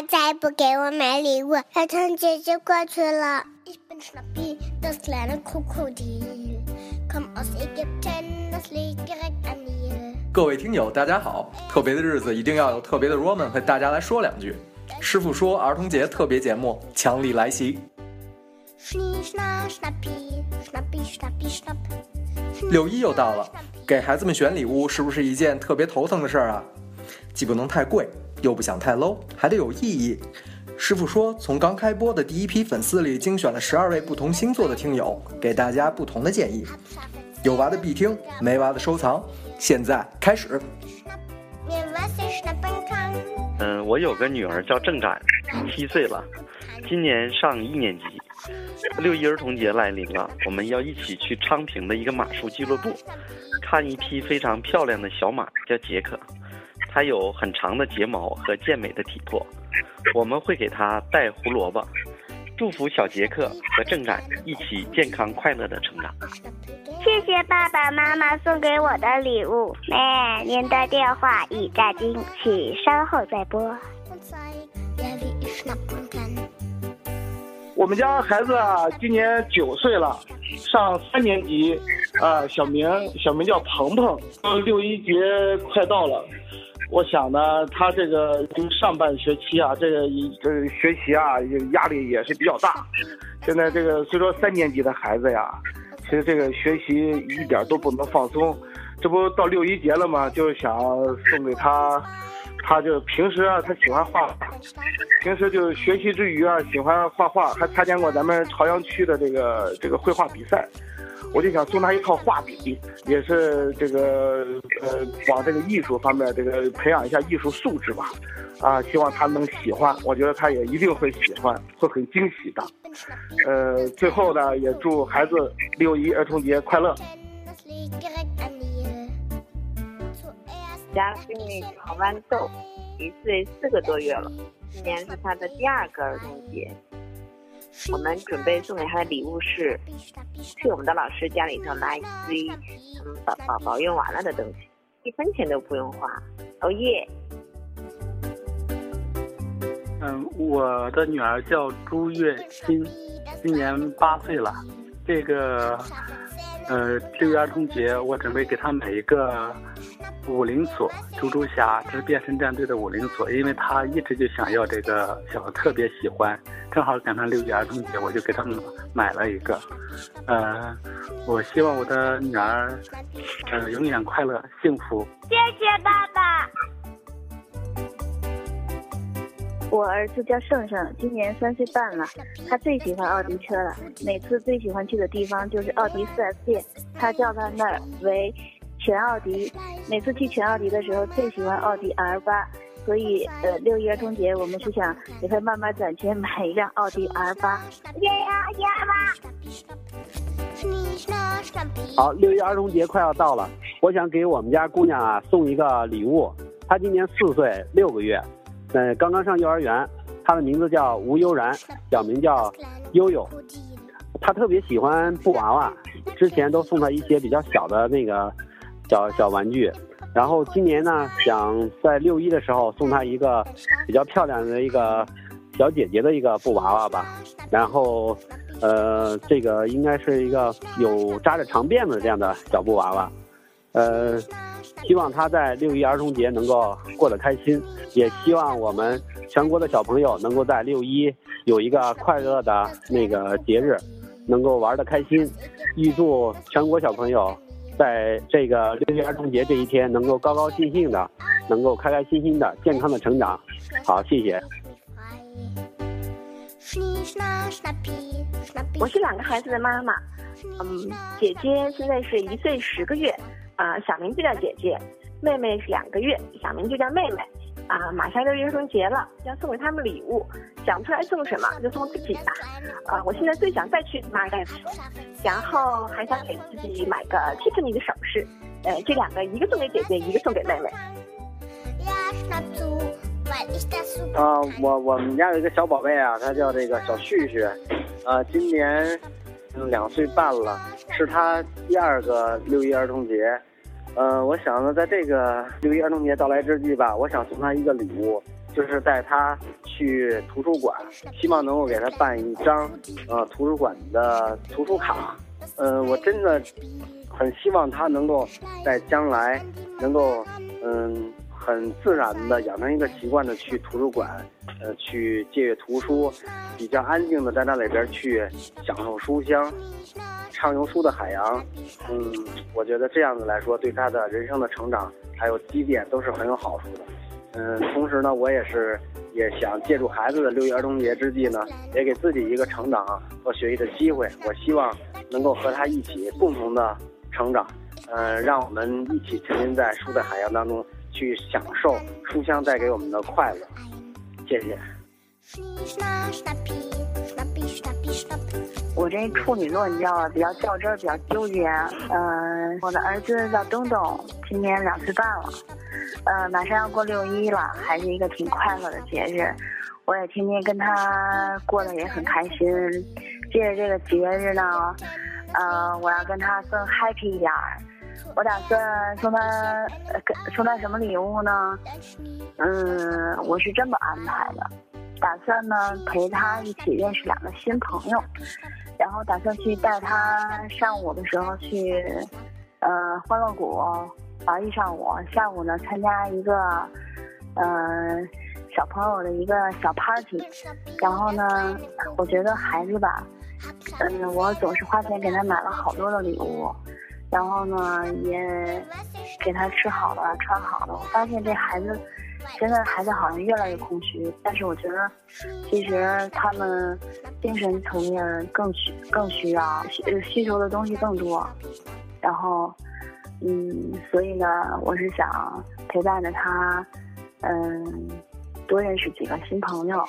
爸再不给我买礼物，儿童节就过去了。各位听友，大家好！特别的日子一定要有特别的 Roman 和大家来说两句。师傅说儿童节特别节目强力来袭。六一又到了，给孩子们选礼物是不是一件特别头疼的事儿啊？既不能太贵，又不想太 low，还得有意义。师傅说，从刚开播的第一批粉丝里精选了十二位不同星座的听友，给大家不同的建议。有娃的必听，没娃的收藏。现在开始。嗯，我有个女儿叫郑展，七岁了，今年上一年级。六一儿童节来临了，我们要一起去昌平的一个马术俱乐部，看一匹非常漂亮的小马，叫杰克。它有很长的睫毛和健美的体魄。我们会给他带胡萝卜，祝福小杰克和郑展一起健康快乐的成长。谢谢爸爸妈妈送给我的礼物。妹，您的电话已在听，请稍后再拨。我们家孩子啊，今年九岁了，上三年级，啊，小名小名叫鹏鹏。六一节快到了。我想呢，他这个上半学期啊，这个这学习啊，压力也是比较大。现在这个虽说三年级的孩子呀，其实这个学习一点都不能放松。这不到六一节了吗？就是想送给他，他就平时啊，他喜欢画，平时就学习之余啊，喜欢画画，还参加过咱们朝阳区的这个这个绘画比赛。我就想送他一套画笔，也是这个呃，往这个艺术方面这个培养一下艺术素质吧，啊，希望他能喜欢，我觉得他也一定会喜欢，会很惊喜的。呃，最后呢，也祝孩子六一儿童节快乐。家闺女叫豌豆，一岁四个多月了，今年是她的第二个儿童节。我们准备送给他的礼物是，去我们的老师家里头拿一堆他们宝宝宝用完了的东西，一分钱都不用花。哦耶！嗯，我的女儿叫朱月欣，今年八岁了。这个，呃，六一儿童节，我准备给她买一个。五零锁，猪猪侠，这是变身战队的武林锁，因为他一直就想要这个，小孩特别喜欢，正好赶上六一儿童节，我就给他们买了一个。呃，我希望我的女儿，呃，永远快乐幸福。谢谢爸爸。我儿子叫胜胜，今年三岁半了，他最喜欢奥迪车了，每次最喜欢去的地方就是奥迪 4S 店，他叫他那儿为。全奥迪，每次去全奥迪的时候，最喜欢奥迪 R 八，所以呃，六一儿童节我们是想给他慢慢攒钱买一辆奥迪 R 八。好，六一儿童节快要到了，我想给我们家姑娘啊送一个礼物。她今年四岁六个月，呃，刚刚上幼儿园。她的名字叫吴悠然，小名叫悠悠。她特别喜欢布娃娃，之前都送她一些比较小的那个。小小玩具，然后今年呢，想在六一的时候送她一个比较漂亮的一个小姐姐的一个布娃娃吧。然后，呃，这个应该是一个有扎着长辫子这样的小布娃娃。呃，希望她在六一儿童节能够过得开心，也希望我们全国的小朋友能够在六一有一个快乐的那个节日，能够玩得开心。预祝全国小朋友。在这个六一儿童节这一天，能够高高兴兴的，能够开开心心的，健康的成长。好，谢谢。我是两个孩子的妈妈，嗯，姐姐现在是一岁十个月，啊，小名就叫姐姐；妹妹是两个月，小名就叫妹妹。啊，马上六一儿童节了，要送给他们礼物，想不出来送什么，就送自己吧。啊，我现在最想再去马尔代夫，然后还想给自己买个 Tiffany 的首饰。呃，这两个，一个送给姐姐，一个送给妹妹。啊，我我们家有一个小宝贝啊，他叫这个小旭旭，呃，今年两岁半了，是他第二个六一儿童节。呃，我想呢，在这个六一儿童节到来之际吧，我想送他一个礼物，就是带他去图书馆，希望能够给他办一张呃图书馆的图书卡。呃，我真的很希望他能够在将来能够嗯很自然的养成一个习惯的去图书馆，呃去借阅图书，比较安静的在那里边去享受书香，畅游书的海洋。嗯，我觉得这样子来说，对他的人生的成长还有积淀都是很有好处的。嗯，同时呢，我也是也想借助孩子的六一儿童节之际呢，也给自己一个成长和学习的机会。我希望能够和他一起共同的成长，嗯，让我们一起沉浸在书的海洋当中，去享受书香带给我们的快乐。谢谢。我这处女座，你知道吧？比较较真，比较纠结。嗯，我的儿子叫东东，今年两岁半了。呃，马上要过六一了，还是一个挺快乐的节日。我也天天跟他过得也很开心。借着这个节日呢，呃，我要跟他更 happy 一点儿。我打算送他呃，送他什么礼物呢？嗯，我是这么安排的，打算呢陪他一起认识两个新朋友，然后打算去带他上午的时候去，呃，欢乐谷。玩一上午，下午呢参加一个，嗯，小朋友的一个小 party，然后呢，我觉得孩子吧，嗯，我总是花钱给他买了好多的礼物，然后呢，也给他吃好了穿好了，我发现这孩子，现在孩子好像越来越空虚，但是我觉得，其实他们精神层面更需更需要需需求的东西更多，然后。嗯，所以呢，我是想陪伴着他，嗯，多认识几个新朋友，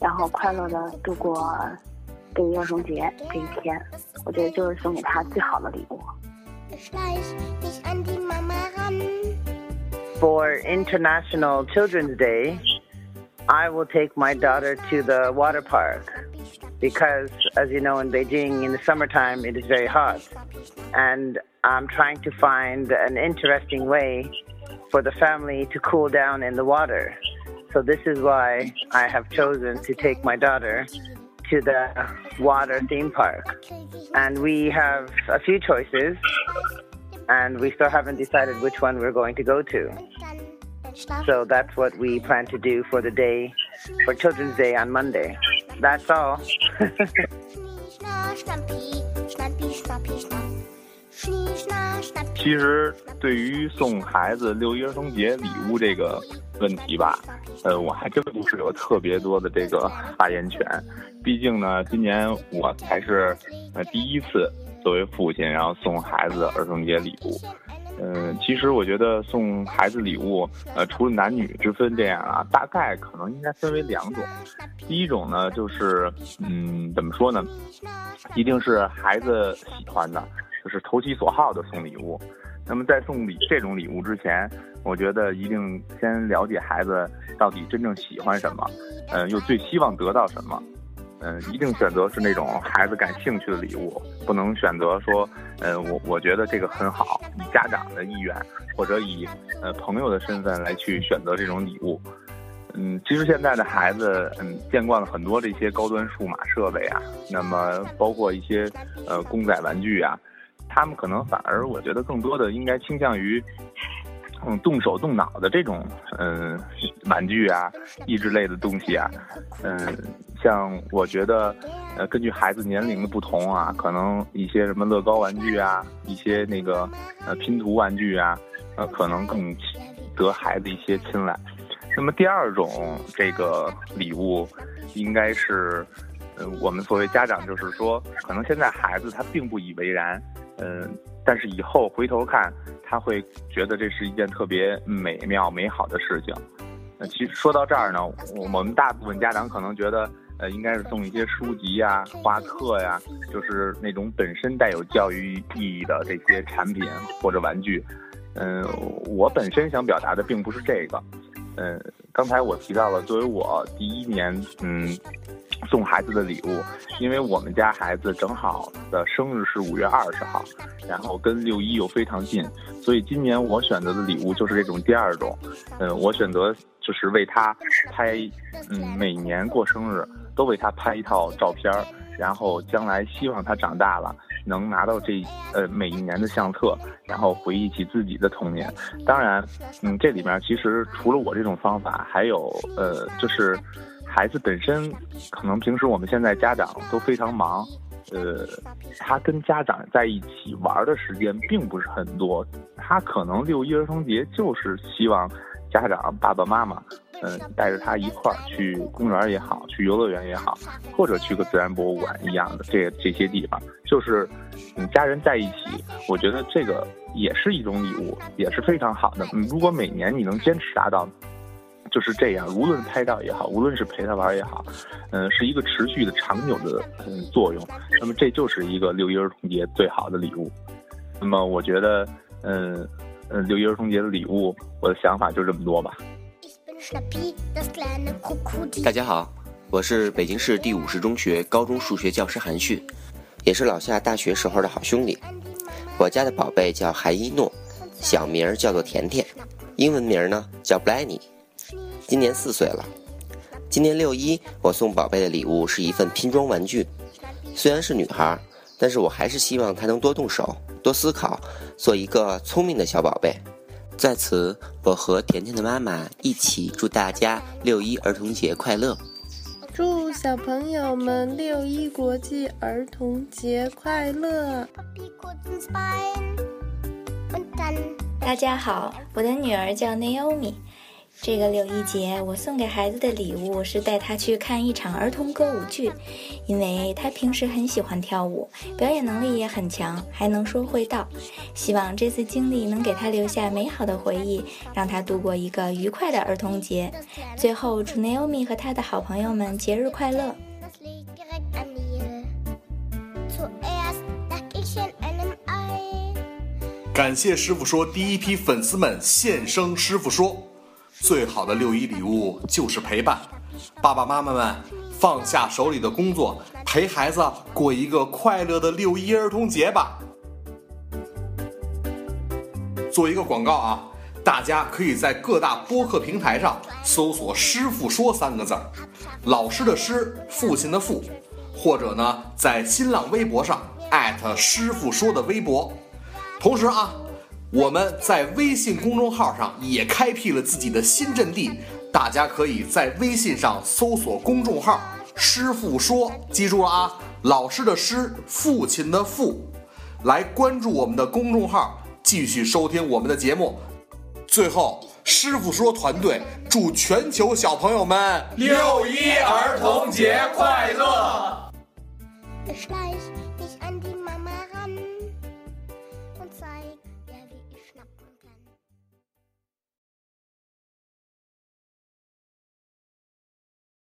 然后快乐的度过六一儿童节这一天。我觉得就是送给他最好的礼物。For International Children's Day, I will take my daughter to the water park because, as you know, in Beijing in the summertime it is very hot, and I'm trying to find an interesting way for the family to cool down in the water. So this is why I have chosen to take my daughter to the water theme park. And we have a few choices, and we still haven't decided which one we're going to go to. So that's what we plan to do for the day, for Children's Day on Monday. That's all. 其实，对于送孩子六一儿童节礼物这个问题吧，呃，我还真不是有特别多的这个发言权。毕竟呢，今年我才是呃第一次作为父亲，然后送孩子儿童节礼物。嗯，其实我觉得送孩子礼物，呃，除了男女之分这样啊，大概可能应该分为两种。第一种呢，就是嗯，怎么说呢，一定是孩子喜欢的。就是投其所好的送礼物，那么在送礼这种礼物之前，我觉得一定先了解孩子到底真正喜欢什么，嗯，又最希望得到什么，嗯，一定选择是那种孩子感兴趣的礼物，不能选择说，嗯，我我觉得这个很好，以家长的意愿或者以呃朋友的身份来去选择这种礼物，嗯，其实现在的孩子，嗯，见惯了很多这些高端数码设备啊，那么包括一些呃公仔玩具啊。他们可能反而，我觉得更多的应该倾向于，嗯，动手动脑的这种，嗯，玩具啊，益智类的东西啊，嗯，像我觉得，呃，根据孩子年龄的不同啊，可能一些什么乐高玩具啊，一些那个，呃，拼图玩具啊，呃，可能更得孩子一些青睐。那么第二种这个礼物，应该是，呃，我们作为家长，就是说，可能现在孩子他并不以为然。嗯，但是以后回头看，他会觉得这是一件特别美妙、美好的事情。那其实说到这儿呢，我们大部分家长可能觉得，呃，应该是送一些书籍呀、画册呀，就是那种本身带有教育意义的这些产品或者玩具。嗯，我本身想表达的并不是这个。嗯，刚才我提到了，作为我第一年，嗯，送孩子的礼物，因为我们家孩子正好的生日是五月二十号，然后跟六一又非常近，所以今年我选择的礼物就是这种第二种，嗯，我选择就是为他拍，嗯，每年过生日都为他拍一套照片，然后将来希望他长大了。能拿到这呃每一年的相册，然后回忆起自己的童年。当然，嗯，这里面其实除了我这种方法，还有呃，就是孩子本身可能平时我们现在家长都非常忙，呃，他跟家长在一起玩的时间并不是很多，他可能六一儿童节就是希望家长爸爸妈妈。嗯，带着他一块儿去公园也好，去游乐园也好，或者去个自然博物馆一样的这这些地方，就是嗯家人在一起，我觉得这个也是一种礼物，也是非常好的。嗯，如果每年你能坚持达到就是这样，无论拍照也好，无论是陪他玩也好，嗯，是一个持续的、长久的嗯作用。那么这就是一个六一儿童节最好的礼物。那么我觉得，嗯嗯，六一儿童节的礼物，我的想法就这么多吧。大家好，我是北京市第五十中学高中数学教师韩旭，也是老夏大学时候的好兄弟。我家的宝贝叫韩一诺，小名儿叫做甜甜，英文名儿呢叫 b l a n n y 今年四岁了。今年六一，我送宝贝的礼物是一份拼装玩具。虽然是女孩，但是我还是希望他能多动手、多思考，做一个聪明的小宝贝。在此，我和甜甜的妈妈一起祝大家六一儿童节快乐！祝小朋友们六一国际儿童节快乐！大家好，我的女儿叫 Naomi。这个六一节，我送给孩子的礼物是带他去看一场儿童歌舞剧，因为他平时很喜欢跳舞，表演能力也很强，还能说会道。希望这次经历能给他留下美好的回忆，让他度过一个愉快的儿童节。最后，祝 Naomi 和他的好朋友们节日快乐！感谢师傅说第一批粉丝们现声，师傅说。最好的六一礼物就是陪伴，爸爸妈妈们放下手里的工作，陪孩子过一个快乐的六一儿童节吧。做一个广告啊，大家可以在各大播客平台上搜索“师傅说”三个字儿，老师的师，父亲的父，或者呢，在新浪微博上艾特师傅说的微博，同时啊。我们在微信公众号上也开辟了自己的新阵地，大家可以在微信上搜索公众号“师傅说”，记住了啊，老师的师，父亲的父，来关注我们的公众号，继续收听我们的节目。最后，师傅说团队祝全球小朋友们六一儿童节快乐！